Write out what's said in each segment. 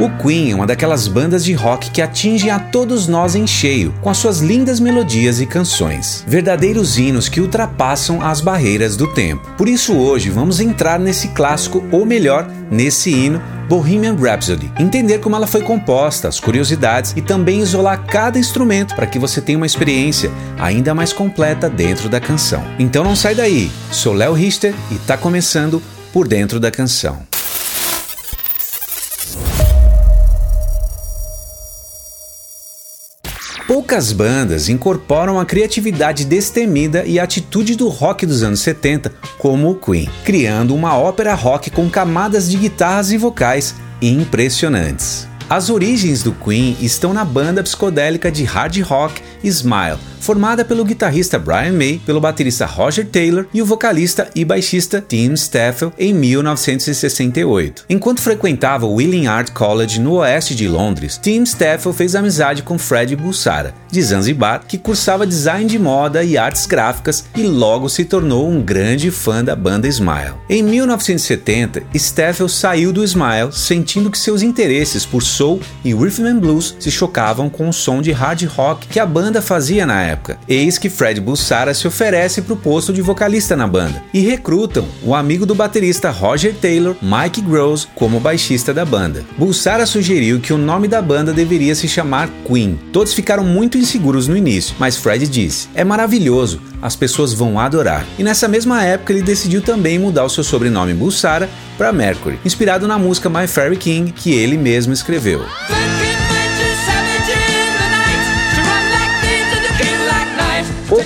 O Queen é uma daquelas bandas de rock que atingem a todos nós em cheio, com as suas lindas melodias e canções. Verdadeiros hinos que ultrapassam as barreiras do tempo. Por isso hoje vamos entrar nesse clássico, ou melhor, nesse hino Bohemian Rhapsody, entender como ela foi composta, as curiosidades e também isolar cada instrumento para que você tenha uma experiência ainda mais completa dentro da canção. Então não sai daí, sou Léo Richter e está começando por dentro da canção. Poucas bandas incorporam a criatividade destemida e a atitude do rock dos anos 70, como o Queen, criando uma ópera rock com camadas de guitarras e vocais impressionantes. As origens do Queen estão na banda psicodélica de hard rock Smile, formada pelo guitarrista Brian May, pelo baterista Roger Taylor e o vocalista e baixista Tim Staffel em 1968. Enquanto frequentava o Willing Art College no oeste de Londres, Tim Staffel fez amizade com Fred Bulsara, de Zanzibar, que cursava design de moda e artes gráficas e logo se tornou um grande fã da banda Smile. Em 1970, Staffel saiu do Smile sentindo que seus interesses por soul e rhythm and blues se chocavam com o som de hard rock que a banda fazia na época. Eis que Fred Bulsara se oferece para o posto de vocalista na banda e recrutam o amigo do baterista Roger Taylor, Mike Gross, como baixista da banda. Bulsara sugeriu que o nome da banda deveria se chamar Queen. Todos ficaram muito inseguros no início, mas Fred disse: "É maravilhoso, as pessoas vão adorar". E nessa mesma época ele decidiu também mudar o seu sobrenome Bulsara para Mercury, inspirado na música My Fairy King que ele mesmo escreveu.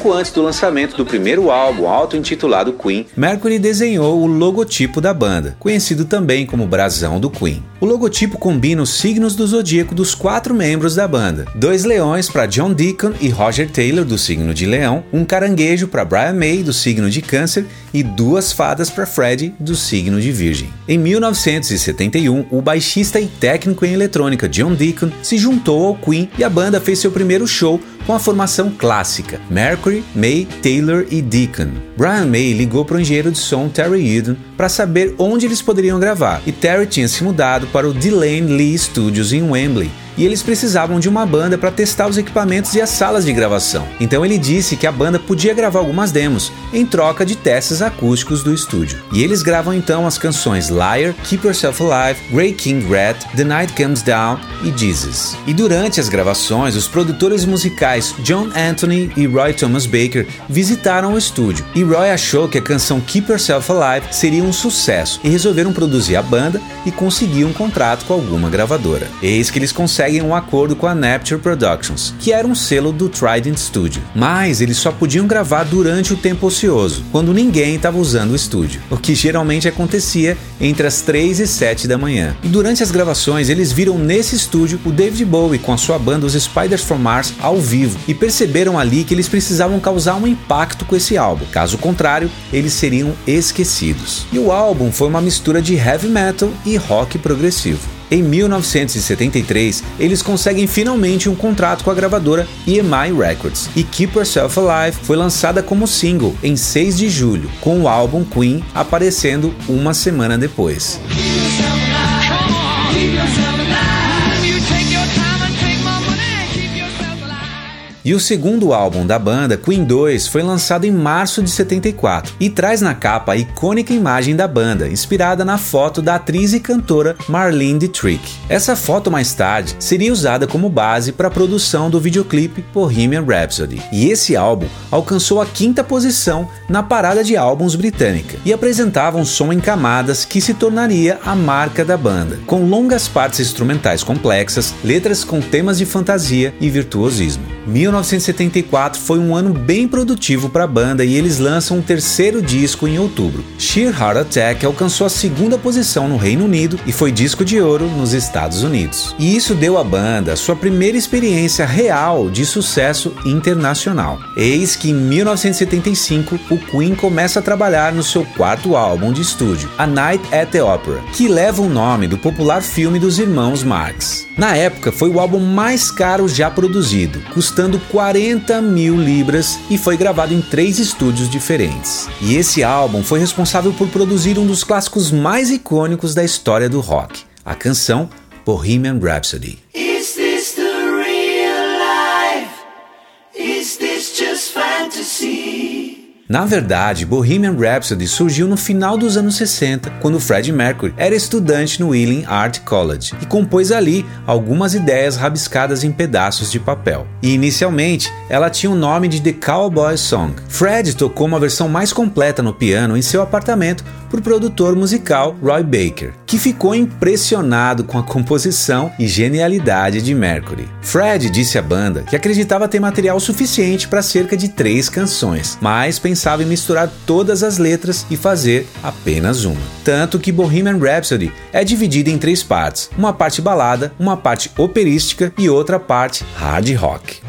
Pouco antes do lançamento do primeiro álbum auto-intitulado Queen, Mercury desenhou o logotipo da banda, conhecido também como brasão do Queen. O logotipo combina os signos do zodíaco dos quatro membros da banda: dois leões para John Deacon e Roger Taylor, do signo de Leão, um caranguejo para Brian May, do signo de Câncer, e duas fadas para Fred, do signo de Virgem. Em 1971, o baixista e técnico em eletrônica John Deacon se juntou ao Queen e a banda fez seu primeiro show com a formação clássica Mercury, May, Taylor e Deacon. Brian May ligou para o engenheiro de som Terry Eden para saber onde eles poderiam gravar, e Terry tinha se mudado para o Delane Lee Studios em Wembley, e eles precisavam de uma banda para testar os equipamentos e as salas de gravação. Então ele disse que a banda podia gravar algumas demos em troca de testes acústicos do estúdio. E eles gravam então as canções Liar, Keep Yourself Alive, Grey King Rat, The Night Comes Down e Jesus. E durante as gravações, os produtores musicais John Anthony e Roy Thomas Baker visitaram o estúdio. E Roy achou que a canção Keep Yourself Alive seria um sucesso e resolveram produzir a banda e conseguir um contrato com alguma gravadora. Eis que eles conseguem conseguem um acordo com a Napture Productions, que era um selo do Trident Studio. Mas eles só podiam gravar durante o tempo ocioso, quando ninguém estava usando o estúdio, o que geralmente acontecia entre as 3 e 7 da manhã. E durante as gravações, eles viram nesse estúdio o David Bowie com a sua banda os Spiders from Mars ao vivo e perceberam ali que eles precisavam causar um impacto com esse álbum. Caso contrário, eles seriam esquecidos. E o álbum foi uma mistura de heavy metal e rock progressivo. Em 1973, eles conseguem finalmente um contrato com a gravadora EMI Records e Keep Yourself Alive foi lançada como single em 6 de julho, com o álbum Queen aparecendo uma semana depois. E o segundo álbum da banda, Queen 2, foi lançado em março de 74 e traz na capa a icônica imagem da banda, inspirada na foto da atriz e cantora Marlene Dietrich. Essa foto mais tarde seria usada como base para a produção do videoclipe Bohemian Rhapsody. E esse álbum alcançou a quinta posição na parada de álbuns britânica e apresentava um som em camadas que se tornaria a marca da banda, com longas partes instrumentais complexas, letras com temas de fantasia e virtuosismo. 1974 foi um ano bem produtivo para a banda e eles lançam um terceiro disco em outubro. Sheer Heart Attack alcançou a segunda posição no Reino Unido e foi disco de ouro nos Estados Unidos. E isso deu à banda sua primeira experiência real de sucesso internacional. Eis que em 1975 o Queen começa a trabalhar no seu quarto álbum de estúdio, A Night at the Opera, que leva o nome do popular filme dos irmãos Marx. Na época foi o álbum mais caro já produzido, custando 40 mil libras e foi gravado em três estúdios diferentes. E esse álbum foi responsável por produzir um dos clássicos mais icônicos da história do rock, a canção Bohemian Rhapsody. Na verdade, Bohemian Rhapsody surgiu no final dos anos 60, quando Freddie Mercury era estudante no Ealing Art College e compôs ali algumas ideias rabiscadas em pedaços de papel. E inicialmente, ela tinha o nome de The Cowboy Song. Fred tocou uma versão mais completa no piano em seu apartamento o produtor musical Roy Baker, que ficou impressionado com a composição e genialidade de Mercury. Fred disse à banda que acreditava ter material suficiente para cerca de três canções, mas pensava em misturar todas as letras e fazer apenas uma. Tanto que Bohemian Rhapsody é dividida em três partes: uma parte balada, uma parte operística e outra parte hard rock.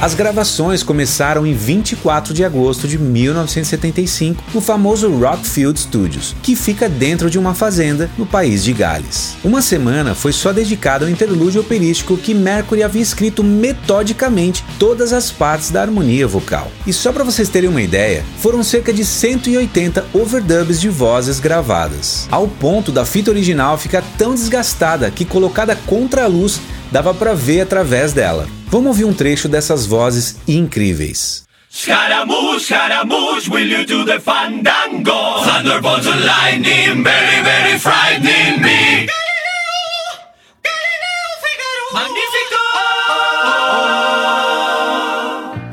As gravações começaram em 24 de agosto de 1975 no famoso Rockfield Studios, que fica dentro de uma fazenda no país de Gales. Uma semana foi só dedicada ao interlúdio operístico que Mercury havia escrito metodicamente todas as partes da harmonia vocal. E só para vocês terem uma ideia, foram cerca de 180 overdubs de vozes gravadas, ao ponto da fita original ficar tão desgastada que colocada contra a luz dava para ver através dela. Vamos ouvir um trecho dessas vozes incríveis. Scaramouche, Scaramouche, will you do the fandango? Thunderbolts and lightning, very, very frightening me.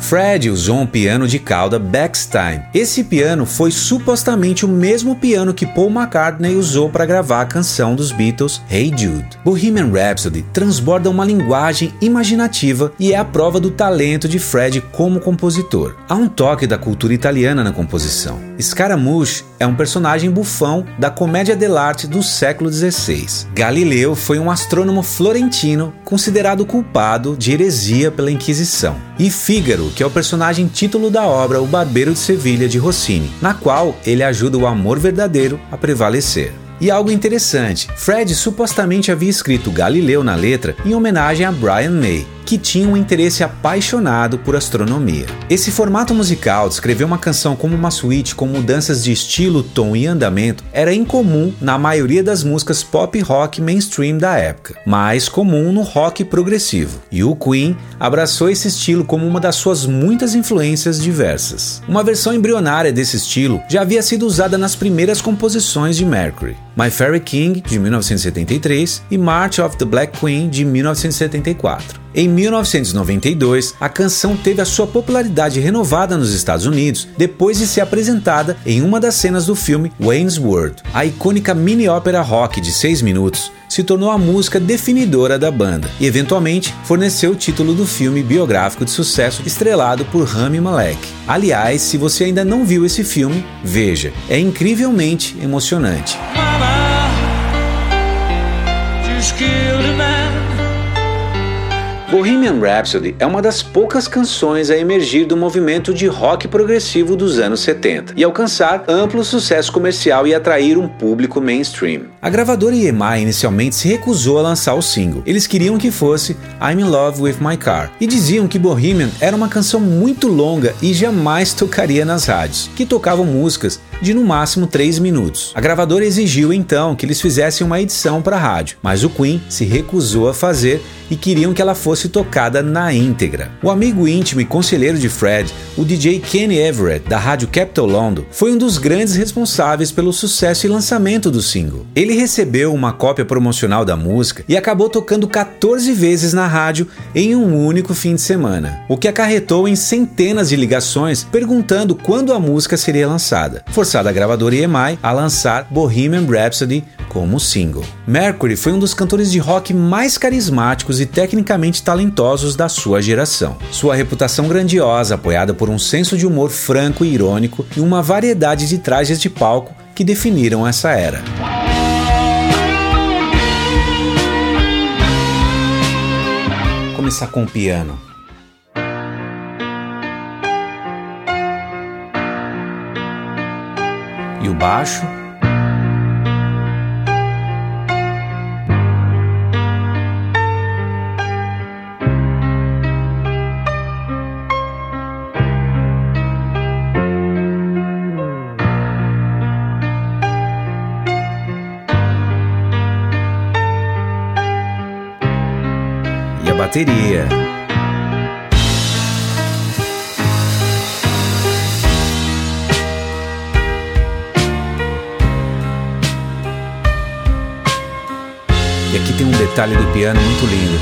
Fred usou um piano de cauda Bechstein. Esse piano foi supostamente o mesmo piano que Paul McCartney usou para gravar a canção dos Beatles Hey Jude. Bohemian Rhapsody transborda uma linguagem imaginativa e é a prova do talento de Fred como compositor. Há um toque da cultura italiana na composição. Scaramouche é um personagem bufão da comédia dell'arte do século XVI. Galileu foi um astrônomo florentino considerado culpado de heresia pela Inquisição. E Fígaro, que é o personagem título da obra O Barbeiro de Sevilha de Rossini, na qual ele ajuda o amor verdadeiro a prevalecer. E algo interessante, Fred supostamente havia escrito Galileu na letra em homenagem a Brian May, que tinha um interesse apaixonado por astronomia. Esse formato musical, descrever uma canção como uma suíte com mudanças de estilo, tom e andamento, era incomum na maioria das músicas pop rock mainstream da época, mais comum no rock progressivo. E o Queen abraçou esse estilo como uma das suas muitas influências diversas. Uma versão embrionária desse estilo já havia sido usada nas primeiras composições de Mercury. My Fairy King, de 1973, e March of the Black Queen, de 1974. Em 1992, a canção teve a sua popularidade renovada nos Estados Unidos depois de ser apresentada em uma das cenas do filme Wayne's World. A icônica mini-ópera rock de 6 minutos se tornou a música definidora da banda e, eventualmente, forneceu o título do filme biográfico de sucesso estrelado por Rami Malek. Aliás, se você ainda não viu esse filme, veja, é incrivelmente emocionante. Mama, Bohemian Rhapsody é uma das poucas canções a emergir do movimento de rock progressivo dos anos 70 e alcançar amplo sucesso comercial e atrair um público mainstream. A gravadora EMI inicialmente se recusou a lançar o single. Eles queriam que fosse I'm in Love with My Car e diziam que Bohemian era uma canção muito longa e jamais tocaria nas rádios, que tocavam músicas de no máximo 3 minutos. A gravadora exigiu então que eles fizessem uma edição para a rádio, mas o Queen se recusou a fazer e queriam que ela fosse tocada na íntegra. O amigo íntimo e conselheiro de Fred, o DJ Kenny Everett, da rádio Capital London, foi um dos grandes responsáveis pelo sucesso e lançamento do single. Ele recebeu uma cópia promocional da música e acabou tocando 14 vezes na rádio em um único fim de semana, o que acarretou em centenas de ligações perguntando quando a música seria lançada, forçada a gravadora EMI a lançar Bohemian Rhapsody como single. Mercury foi um dos cantores de rock mais carismáticos e tecnicamente talentosos da sua geração. Sua reputação grandiosa, apoiada por um senso de humor franco e irônico e uma variedade de trajes de palco que definiram essa era. Começar com o piano. e o baixo. e a Bateria. E aqui tem um detalhe do piano muito lindo.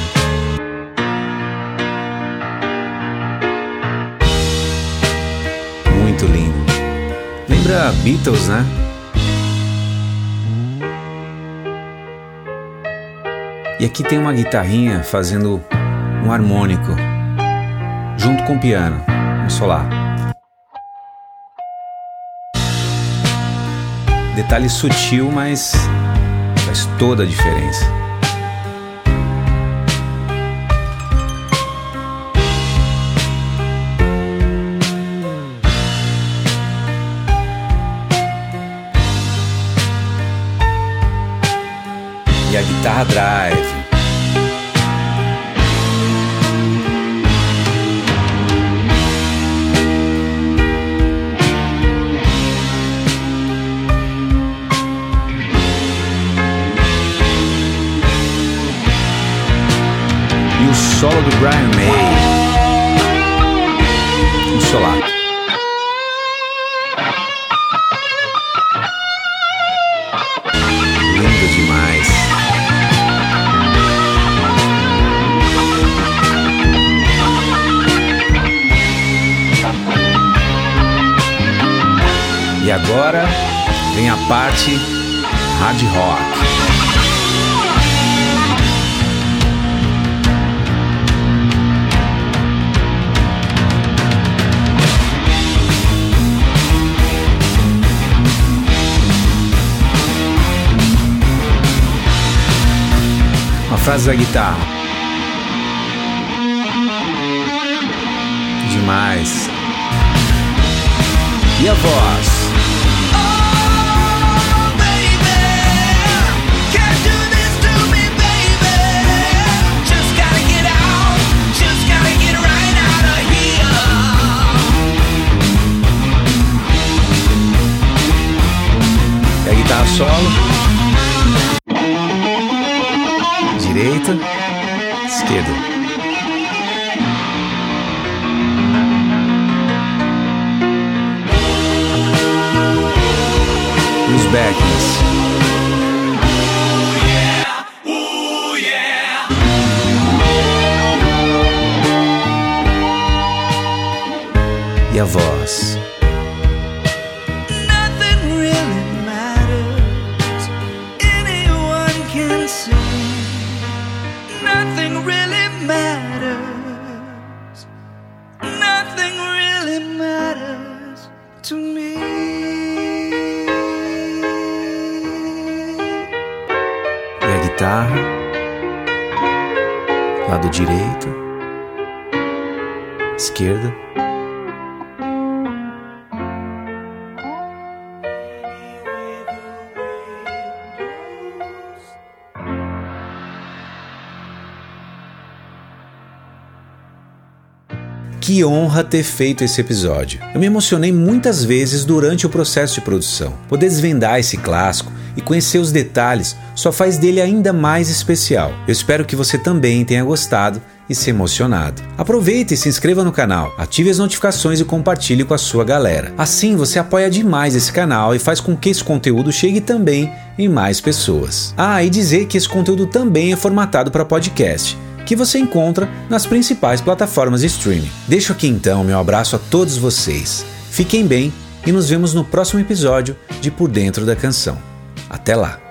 Muito lindo. Lembra Beatles, né? E aqui tem uma guitarrinha fazendo um harmônico junto com o piano, um solar. Detalhe sutil, mas faz toda a diferença. E a guitarra drive. Do Brian May. Solato. Lindo demais. E agora vem a parte hard rock. Frase da guitarra. Demais. E a voz? A guitarra solo? Direita, esquerda. Os yeah. E a voz? Nothing. E a guitarra? Lado direito, esquerda. Que honra ter feito esse episódio. Eu me emocionei muitas vezes durante o processo de produção. Poder desvendar esse clássico e conhecer os detalhes só faz dele ainda mais especial. Eu espero que você também tenha gostado e se emocionado. Aproveite e se inscreva no canal, ative as notificações e compartilhe com a sua galera. Assim você apoia demais esse canal e faz com que esse conteúdo chegue também em mais pessoas. Ah, e dizer que esse conteúdo também é formatado para podcast que você encontra nas principais plataformas de streaming. Deixo aqui então meu abraço a todos vocês. Fiquem bem e nos vemos no próximo episódio de Por Dentro da Canção. Até lá!